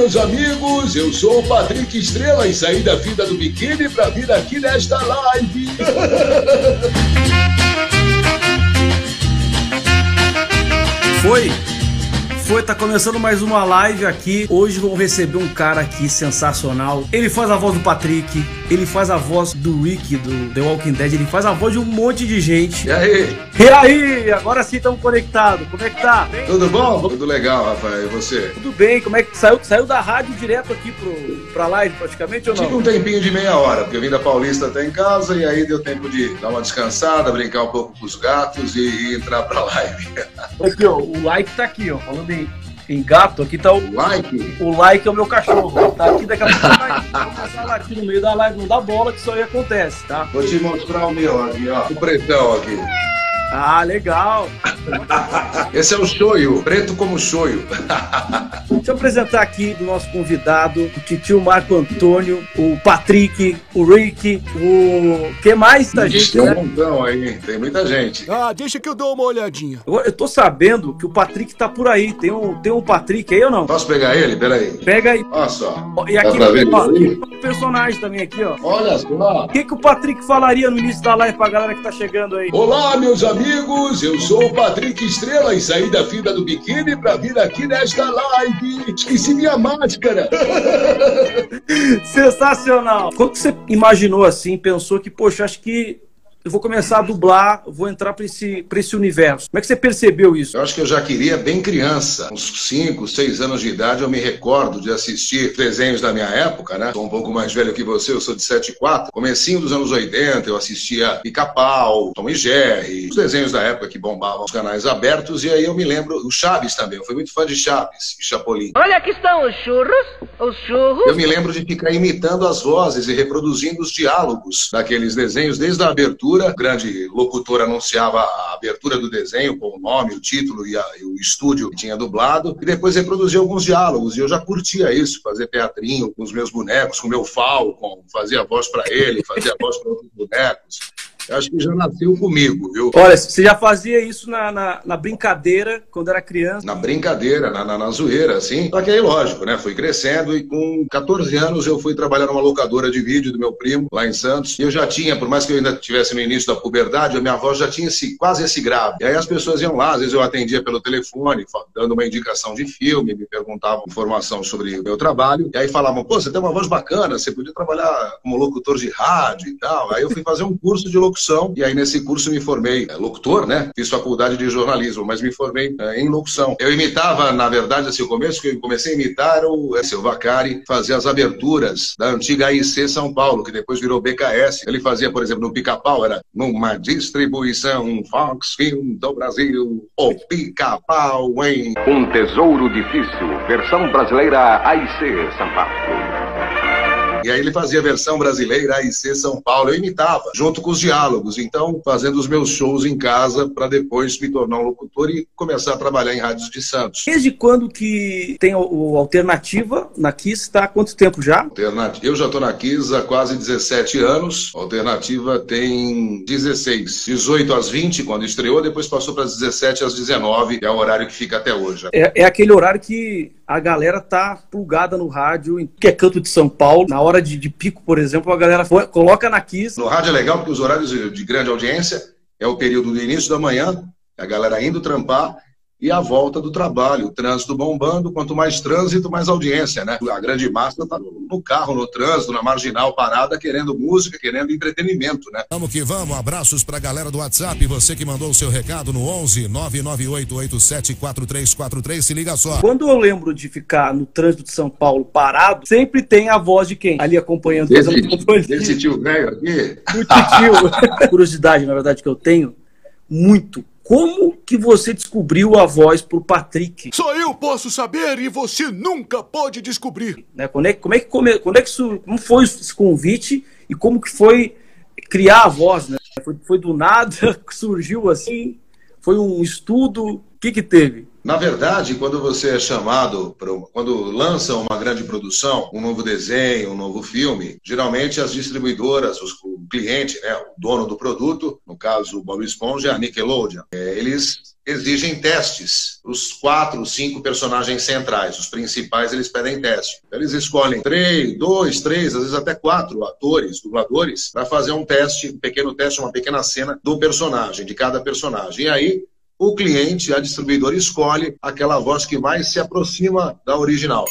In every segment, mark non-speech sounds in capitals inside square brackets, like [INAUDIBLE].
meus amigos, eu sou o Patrick Estrela e saí da fita do biquíni para vir aqui nesta live. Foi foi, tá começando mais uma live aqui. Hoje vamos receber um cara aqui sensacional. Ele faz a voz do Patrick, ele faz a voz do Rick do The Walking Dead, ele faz a voz de um monte de gente. E aí? E aí? Agora sim estamos conectados. Como é que tá? Bem? Tudo bom? Tudo legal, Rafael. E você? Tudo bem. Como é que saiu? Saiu da rádio direto aqui pro, pra live praticamente ou não? Tive um tempinho de meia hora, porque eu vim da Paulista até em casa e aí deu tempo de dar uma descansada, brincar um pouco com os gatos e, e entrar pra live. Aqui, ó, o like tá aqui, ó, falando em em gato, aqui tá o like. O like é o meu cachorro. Tá aqui daqui a pouco vai começar a latir no meio da live, não dá bola que isso aí acontece, tá? Vou te mostrar o meu aqui, ó. O pretão aqui. Ah, legal. [LAUGHS] Esse é o shoyu, preto como shoyu. [LAUGHS] Deixa eu apresentar aqui do nosso convidado, o titio Marco Antônio, o Patrick, o Rick, o. que mais da gente? Tem um né? montão aí, tem muita gente. Ah, deixa que eu dou uma olhadinha. Eu, eu tô sabendo que o Patrick tá por aí. Tem um, tem um Patrick aí ou não? Posso pegar ele? Peraí. Pega aí. Olha só. E aqui, Dá pra ó, tem um personagem também aqui, ó. Olha só. O que, que o Patrick falaria no início da live pra galera que tá chegando aí? Olá, meus amigos, eu sou o Patrick Estrela e saí da fila do biquíni pra vir aqui nesta live. Esqueci minha máscara. Sensacional. Quando você imaginou assim, pensou que, poxa, acho que eu vou começar a dublar, vou entrar para esse, esse universo. Como é que você percebeu isso? Eu acho que eu já queria bem criança, uns 5, 6 anos de idade, eu me recordo de assistir desenhos da minha época, né? Sou um pouco mais velho que você, eu sou de 74. Comecinho dos anos 80, eu assistia Pica-Pau, Tom e Jerry, os desenhos da época que bombavam os canais abertos, e aí eu me lembro, o Chaves também, eu fui muito fã de Chaves e Chapolin. Olha, aqui estão os churros, os churros. Eu me lembro de ficar imitando as vozes e reproduzindo os diálogos daqueles desenhos desde a abertura abertura, o grande locutor anunciava a abertura do desenho com o nome, o título e, a, e o estúdio que tinha dublado, e depois reproduzia alguns diálogos, e eu já curtia isso, fazer teatrinho com os meus bonecos, com o meu Falcon, fazia a voz para ele, fazia a voz para outros bonecos acho que já nasceu comigo, viu? Olha, você já fazia isso na, na, na brincadeira, quando era criança? Na brincadeira, na, na, na, zoeira, assim. Só que aí, lógico, né? Fui crescendo e com 14 anos eu fui trabalhar numa locadora de vídeo do meu primo, lá em Santos. E eu já tinha, por mais que eu ainda estivesse no início da puberdade, a minha voz já tinha esse, quase esse grave. E aí as pessoas iam lá, às vezes eu atendia pelo telefone, dando uma indicação de filme, me perguntavam informação sobre o meu trabalho. E aí falavam, pô, você tem uma voz bacana, você podia trabalhar como locutor de rádio e tal. Aí eu fui fazer um curso de locução locução, e aí nesse curso me formei é, locutor, né? Fiz faculdade de jornalismo, mas me formei é, em locução. Eu imitava, na verdade, assim, o começo que eu comecei a imitar o é, seu fazia as aberturas da antiga AIC São Paulo, que depois virou BKS. Ele fazia, por exemplo, no Pica-Pau, era numa distribuição Fox Film do Brasil, o Pica-Pau em... Um tesouro difícil, versão brasileira AIC São Paulo. E aí ele fazia a versão brasileira AIC São Paulo. Eu imitava, junto com os diálogos. Então, fazendo os meus shows em casa para depois me tornar um locutor e começar a trabalhar em rádios de Santos. Desde quando que tem o, o Alternativa na Kiss? Está há quanto tempo já? Alternativa. Eu já estou na Kiss há quase 17 anos. Alternativa tem 16. 18 às 20, quando estreou, depois passou para 17 às 19, que é o horário que fica até hoje. É, é aquele horário que a galera tá plugada no rádio, que é canto de São Paulo. Na hora de, de pico, por exemplo, a galera foi, coloca na Kiss. No rádio é legal porque os horários de grande audiência é o período do início da manhã, a galera indo trampar e a volta do trabalho. O trânsito bombando, quanto mais trânsito, mais audiência, né? A grande massa está no carro, no trânsito, na marginal parada, querendo música, querendo entretenimento, né? Vamos que vamos, abraços para a galera do WhatsApp, você que mandou o seu recado no 11 998874343, se liga só. Quando eu lembro de ficar no trânsito de São Paulo parado, sempre tem a voz de quem? Ali acompanhando. Esse, esse tio velho aqui? O tio. [LAUGHS] Curiosidade, na verdade, que eu tenho, muito como que você descobriu a voz pro Patrick? Só eu posso saber e você nunca pode descobrir. Né? Quando é, como é que come, quando é que isso, como foi esse convite e como que foi criar a voz, né? Foi, foi do nada, [LAUGHS] surgiu assim, foi um estudo, que que teve? Na verdade, quando você é chamado, quando lançam uma grande produção, um novo desenho, um novo filme, geralmente as distribuidoras, os cliente, né, o dono do produto, no caso o Bob Esponja, a Nickelodeon, é, eles exigem testes. Os quatro, cinco personagens centrais, os principais, eles pedem teste. Eles escolhem três, dois, três, às vezes até quatro atores, dubladores, para fazer um teste, um pequeno teste, uma pequena cena do personagem, de cada personagem. E aí, o cliente, a distribuidora, escolhe aquela voz que mais se aproxima da original.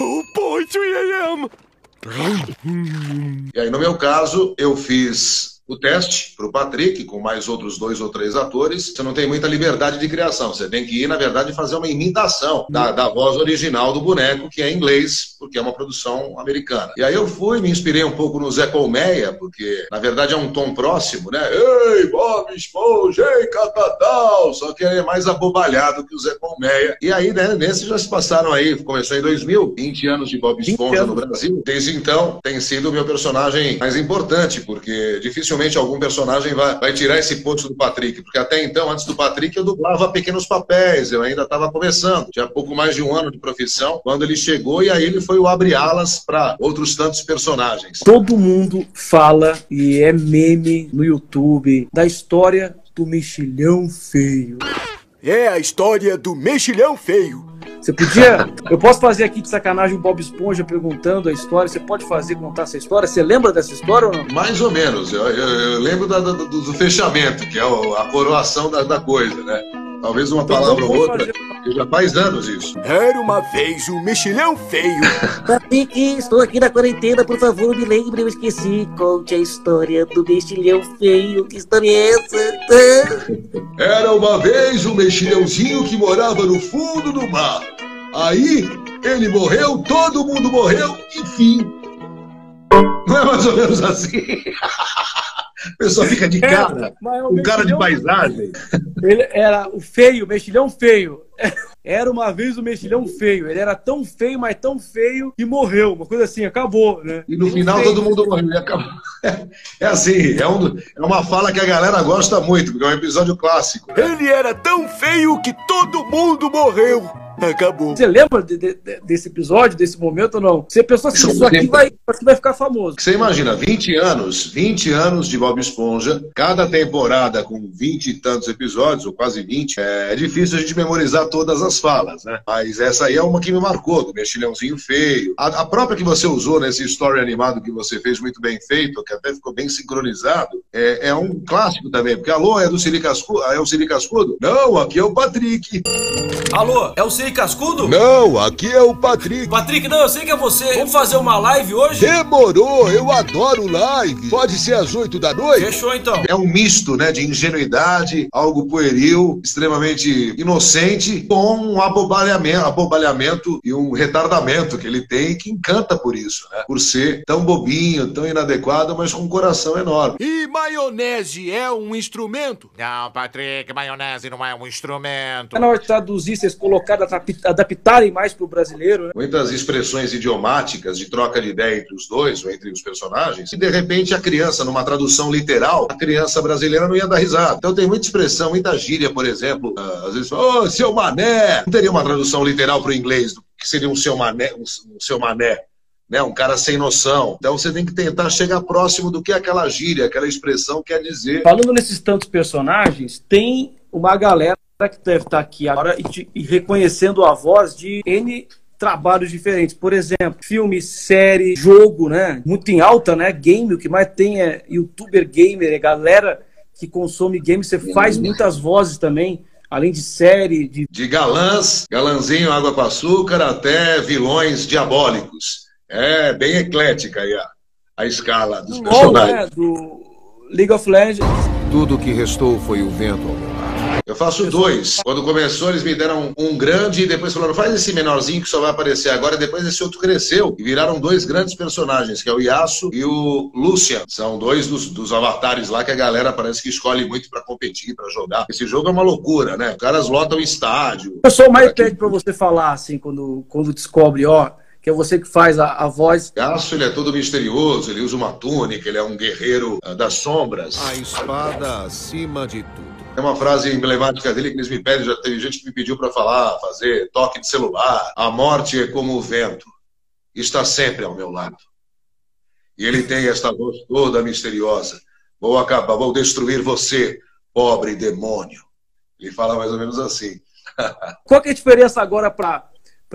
Oh boy, 3 a.m. E aí, no meu caso, eu fiz o teste para o Patrick, com mais outros dois ou três atores. Você não tem muita liberdade de criação. Você tem que ir, na verdade, fazer uma imitação da, da voz original do boneco, que é em inglês, porque é uma produção americana. E aí eu fui, me inspirei um pouco no Zé Colmeia, porque, na verdade, é um tom próximo, né? Ei, Bob Esponja, ei, Catatal! Só que é mais abobalhado que o Zé Colmeia. E aí, né, nesse já se passaram aí, começou em 2000, 20 anos de Bob Esponja no Brasil. Desde então, tem sido o meu personagem mais importante, porque dificilmente dificilmente algum personagem vai, vai tirar esse posto do Patrick, porque até então, antes do Patrick, eu dublava pequenos papéis, eu ainda estava começando, tinha pouco mais de um ano de profissão, quando ele chegou e aí ele foi o abre-alas para outros tantos personagens. Todo mundo fala e é meme no YouTube da história do mexilhão feio. É a história do mexilhão feio. Você podia. Eu posso fazer aqui de sacanagem o Bob Esponja perguntando a história. Você pode fazer, contar essa história? Você lembra dessa história ou não? Mais ou menos. Eu, eu, eu lembro da, da, do, do, fechamento, que é a coroação da, da coisa, né? Talvez uma então, palavra ou outra. Fazer... Já faz anos isso. Era uma vez um mexilhão feio. [LAUGHS] Patrick, estou aqui na quarentena, por favor, me lembre, eu esqueci. Conte a história do mexilhão feio. Que história é essa? Era uma vez um mexilhãozinho que morava no fundo do mar. Aí ele morreu, todo mundo morreu, enfim. Não é mais ou menos assim? [LAUGHS] A pessoa fica de cara, é, um cara de paisagem. Ele era o feio, o mexilhão feio. [LAUGHS] Era uma vez o mexilhão feio. Ele era tão feio, mas tão feio que morreu. Uma coisa assim, acabou, né? E no final feio. todo mundo morreu. E acabou. [LAUGHS] É assim, é, um, é uma fala que a galera gosta muito, porque é um episódio clássico. Né? Ele era tão feio que todo mundo morreu. [LAUGHS] Acabou. Você lembra de, de, desse episódio, desse momento ou não? Você pensou assim, isso aqui vai, aqui vai ficar famoso. Você imagina, 20 anos, 20 anos de Bob Esponja, cada temporada com 20 e tantos episódios, ou quase 20, é difícil a gente memorizar todas as falas, né? Mas essa aí é uma que me marcou, do mexilhãozinho feio. A, a própria que você usou nesse story animado que você fez muito bem feito, que até ficou bem sincronizado, é, é um clássico também, porque alô, é do Siri Cascudo? É o Siri Cascudo? Não, aqui é o Patrick. Alô, é o Siri Cascudo? Não, aqui é o Patrick. Patrick, não, eu sei que é você. Vamos fazer uma live hoje? Demorou, eu adoro live. Pode ser às 8 da noite? Fechou então. É um misto, né, de ingenuidade, algo pueril, extremamente inocente, com um abobalhamento, abobalhamento e um retardamento que ele tem que encanta por isso, né? Por ser tão bobinho, tão inadequado, mas com um coração enorme. E maionese é um instrumento? Não, Patrick, maionese não é um instrumento. É na hora de traduzir, vocês colocaram adaptarem mais para o brasileiro. Né? Muitas expressões idiomáticas de troca de ideia entre os dois, ou entre os personagens, e de repente a criança, numa tradução literal, a criança brasileira não ia dar risada. Então tem muita expressão, muita gíria, por exemplo, uh, às vezes, ô, oh, seu mané! Não teria uma tradução literal para o inglês que seria um seu mané, um seu mané. Né, um cara sem noção. Então você tem que tentar chegar próximo do que aquela gíria, aquela expressão quer dizer. Falando nesses tantos personagens, tem uma galera que deve estar aqui agora e, e reconhecendo a voz de N trabalhos diferentes. Por exemplo, filme, série, jogo, né? Muito em alta, né? Game, o que mais tem é youtuber gamer, é galera que consome game. Você faz muitas vozes também, além de série. De, de galãs, galãzinho água com açúcar, até vilões diabólicos. É bem eclética aí a, a escala dos personagens. Né? Do League of Legends. Tudo que restou foi o vento ao meu eu faço dois. Quando começou, eles me deram um grande e depois falaram, faz esse menorzinho que só vai aparecer agora. Depois esse outro cresceu e viraram dois grandes personagens, que é o Yasuo e o Lucian. São dois dos, dos avatares lá que a galera parece que escolhe muito para competir, para jogar. Esse jogo é uma loucura, né? Os caras lotam o estádio. O pessoal mais pede para você falar, assim, quando, quando descobre, ó que é você que faz a, a voz. Yasuo, ele é todo misterioso, ele usa uma túnica, ele é um guerreiro uh, das sombras. A espada acima de tudo. Tem uma frase emblemática dele que eles me pedem, já teve gente que me pediu para falar, fazer toque de celular. A morte é como o vento, está sempre ao meu lado. E ele tem esta voz toda misteriosa. Vou acabar, vou destruir você, pobre demônio. Ele fala mais ou menos assim. [LAUGHS] Qual que é a diferença agora para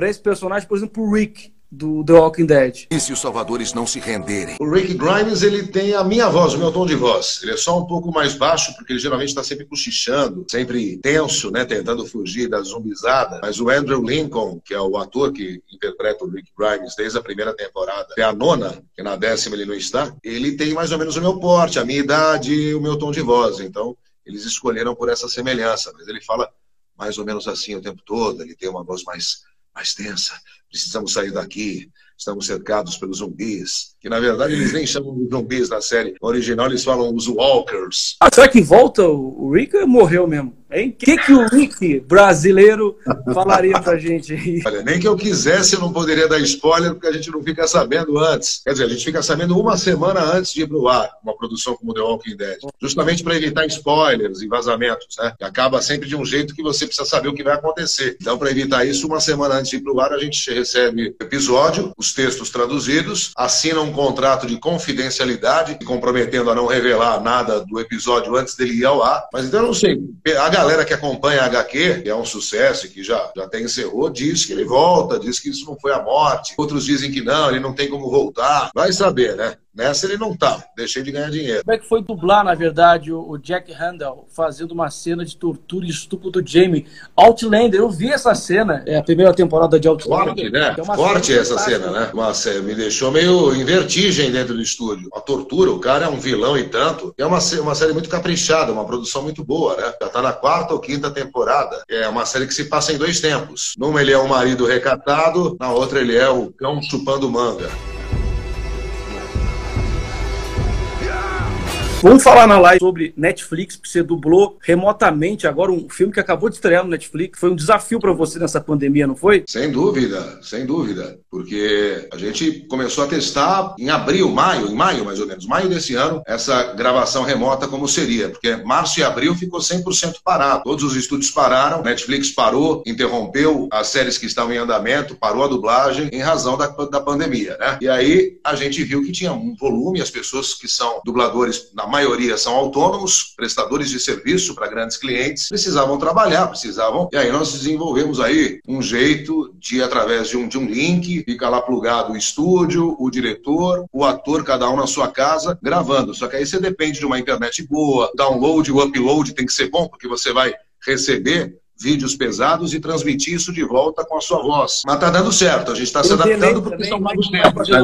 esse personagem, por exemplo, o Rick? Do The Walking Dead. E se os salvadores não se renderem? O Rick Grimes, ele tem a minha voz, o meu tom de voz. Ele é só um pouco mais baixo, porque ele geralmente está sempre cochichando, sempre tenso, né, tentando fugir da zumbizada. Mas o Andrew Lincoln, que é o ator que interpreta o Rick Grimes desde a primeira temporada, é a nona, que na décima ele não está, ele tem mais ou menos o meu porte, a minha idade, o meu tom de voz. Então, eles escolheram por essa semelhança. Mas ele fala mais ou menos assim o tempo todo, ele tem uma voz mais, mais tensa, precisamos sair daqui, estamos cercados pelos zumbis, que na verdade eles nem chamam de zumbis na série original, eles falam os walkers. Ah, será que volta o Rick morreu mesmo? Hein? O que, que o Rick brasileiro falaria pra gente aí? Olha, nem que eu quisesse eu não poderia dar spoiler, porque a gente não fica sabendo antes. Quer dizer, a gente fica sabendo uma semana antes de ir pro ar, uma produção como The Walking Dead. Justamente para evitar spoilers e vazamentos, né? Acaba sempre de um jeito que você precisa saber o que vai acontecer. Então, para evitar isso, uma semana antes de ir pro ar, a gente recebe episódio, os textos traduzidos, assina um contrato de confidencialidade, comprometendo a não revelar nada do episódio antes dele ir ao ar. Mas então eu não sei. A galera que acompanha a HQ, que é um sucesso e que já, já até encerrou, diz que ele volta, diz que isso não foi a morte. Outros dizem que não, ele não tem como voltar. Vai saber, né? Nessa ele não tá, deixei de ganhar dinheiro. Como é que foi dublar, na verdade, o Jack Handel fazendo uma cena de tortura e estupro do Jamie? Outlander, eu vi essa cena, é a primeira temporada de Outlander. Forte, né? É Forte essa cena, né? Uma, me deixou meio em vertigem dentro do estúdio. A tortura, o cara é um vilão e tanto. É uma, uma série muito caprichada, uma produção muito boa, né? Já tá na quarta ou quinta temporada. É uma série que se passa em dois tempos. Numa ele é um marido recatado, na outra ele é o cão chupando manga. Vamos falar na live sobre Netflix, que você dublou remotamente agora um filme que acabou de estrear no Netflix. Foi um desafio para você nessa pandemia, não foi? Sem dúvida, sem dúvida. Porque a gente começou a testar em abril, maio, em maio mais ou menos, maio desse ano, essa gravação remota como seria. Porque março e abril ficou 100% parado. Todos os estúdios pararam, Netflix parou, interrompeu as séries que estavam em andamento, parou a dublagem em razão da, da pandemia, né? E aí a gente viu que tinha um volume, as pessoas que são dubladores na maioria são autônomos, prestadores de serviço para grandes clientes, precisavam trabalhar, precisavam. E aí nós desenvolvemos aí um jeito de, através de um, de um link, fica lá plugado o estúdio, o diretor, o ator, cada um na sua casa, gravando. Só que aí você depende de uma internet boa, download, o upload tem que ser bom, porque você vai receber vídeos pesados e transmitir isso de volta com a sua voz. Mas tá dando certo, a gente está se adaptando porque são novos tempos. Né?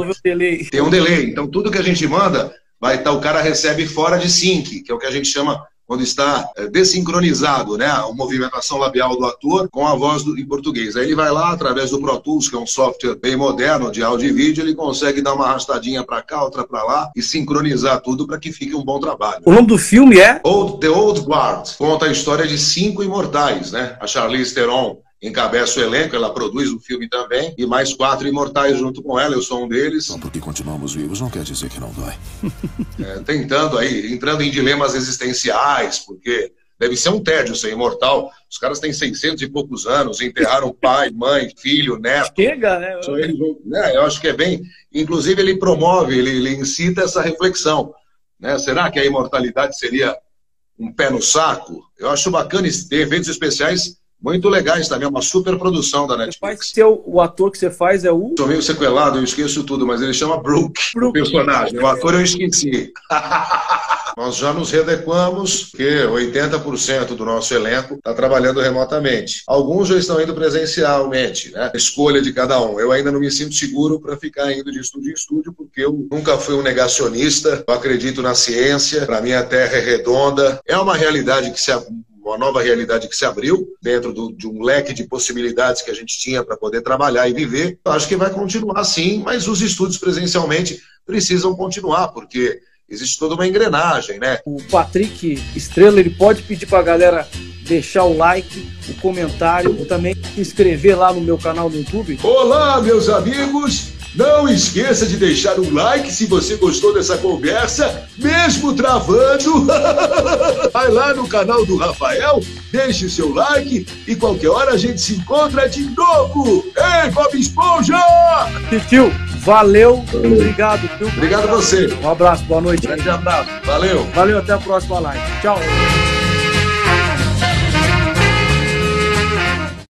Tem um delay. Então tudo que a gente manda vai estar, o cara recebe fora de sync, que é o que a gente chama quando está é, desincronizado, né, a movimentação labial do ator com a voz do, em português. Aí ele vai lá, através do Pro Tools, que é um software bem moderno de áudio e vídeo, ele consegue dar uma arrastadinha para cá, outra para lá e sincronizar tudo para que fique um bom trabalho. O nome do filme é? Old, The Old Guard. Conta a história de cinco imortais, né? A Charlize Theron encabeça o elenco, ela produz o filme também, e mais quatro imortais junto com ela, eu sou um deles. Não, porque continuamos vivos não quer dizer que não dói. [LAUGHS] É, tentando aí, entrando em dilemas existenciais, porque deve ser um tédio ser imortal. Os caras têm 600 e poucos anos, enterraram [LAUGHS] pai, mãe, filho, neto. Chega, né? Eles, né? Eu acho que é bem... Inclusive, ele promove, ele, ele incita essa reflexão. Né? Será que a imortalidade seria um pé no saco? Eu acho bacana ter eventos especiais muito legais também, é uma super produção da Netflix. Seu, o ator que você faz é o. Sou meio sequelado, eu esqueço tudo, mas ele chama Brooke, Brooke. o personagem. O ator eu esqueci. [LAUGHS] Nós já nos readequamos, que 80% do nosso elenco está trabalhando remotamente. Alguns já estão indo presencialmente, né? Escolha de cada um. Eu ainda não me sinto seguro para ficar indo de estúdio em estúdio, porque eu nunca fui um negacionista. Eu acredito na ciência. Para mim, a Terra é redonda. É uma realidade que se uma nova realidade que se abriu dentro do, de um leque de possibilidades que a gente tinha para poder trabalhar e viver. Eu acho que vai continuar sim, mas os estudos presencialmente precisam continuar, porque existe toda uma engrenagem, né? O Patrick Estrela, ele pode pedir para a galera deixar o like, o comentário, também se inscrever lá no meu canal no YouTube. Olá, meus amigos! Não esqueça de deixar um like se você gostou dessa conversa, mesmo travando. [LAUGHS] Vai lá no canal do Rafael, deixe o seu like e qualquer hora a gente se encontra de novo. Ei, Bob Esponja! Tio, Valeu, obrigado, viu? Obrigado a você. Um abraço, boa noite. Grande abraço. Valeu. Valeu, até a próxima live. Tchau.